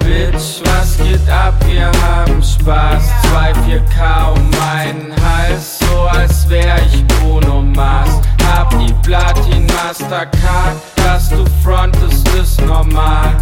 Bitch, was geht ab? Wir haben Spaß. 2, 4K um meinen Hals, so als wär ich Bruno Mars. Hab die Platin Mastercard, dass du frontest, ist normal.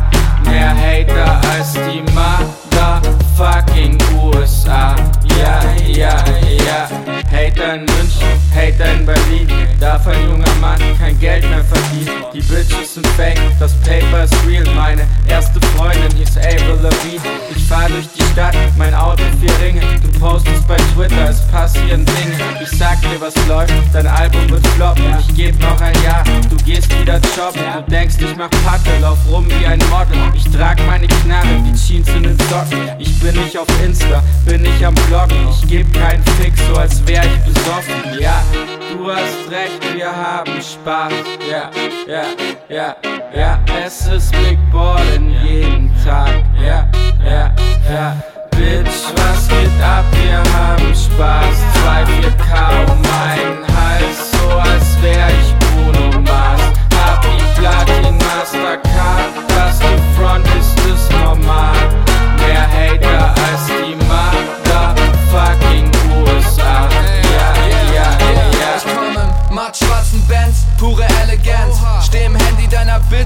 Mehr Hater als die motherfucking USA. Ja, ja, ja. Hater in München, Hater in Berlin. Darf ein junger Mann kein Geld mehr verdienen. Die Bitches sind fake, das Paper ist real. Meine erste Freundin hieß Abel Levine. Ich fahr durch die Stadt, mein Auto vier Ringe. Du postest bei Twitter, es passieren Dinge. Ich sag dir, was läuft, dein Album wird floppen. Ich geb noch ein Jahr, du gehst wieder shoppen. Du denkst, ich mach Patte, lauf rum wie ein Model. Ich trag meine Knarre, die Jeans in den Socken. Ich bin nicht auf Insta, bin nicht am Bloggen. Ich geb keinen Fix, so als wär ich besoffen. Ja, du hast recht, wir haben Spaß. Ja, ja, ja, ja, es ist Big Ballin' jeden Tag. Ja, ja, ja.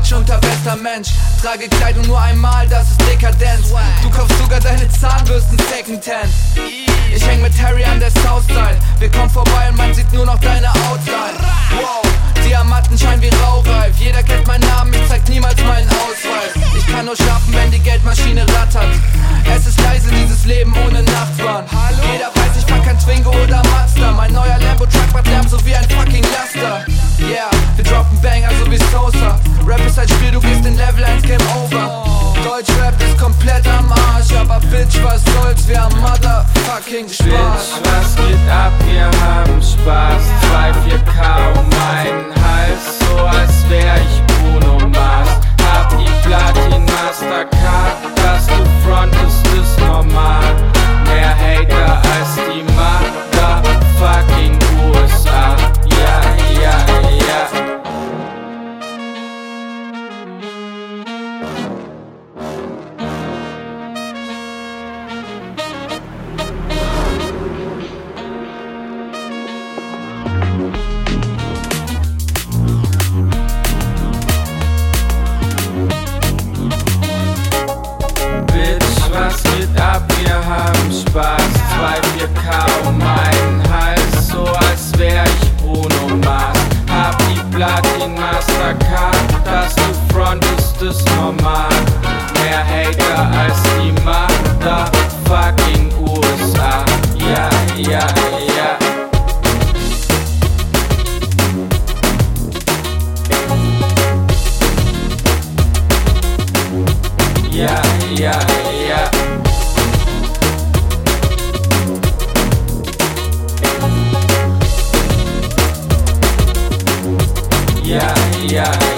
Bitch unter bester Mensch. Trage Kleidung nur einmal, das ist Dekadenz. Du kaufst sogar deine Zahnbürsten Secondhand. Ich häng mit Harry an der Southside. Motherfucking Bitch, Spaß. Mastercard, dass du frontest, ist normal. Mehr Hater als die motherfucking USA. Ja, ja, Yeah.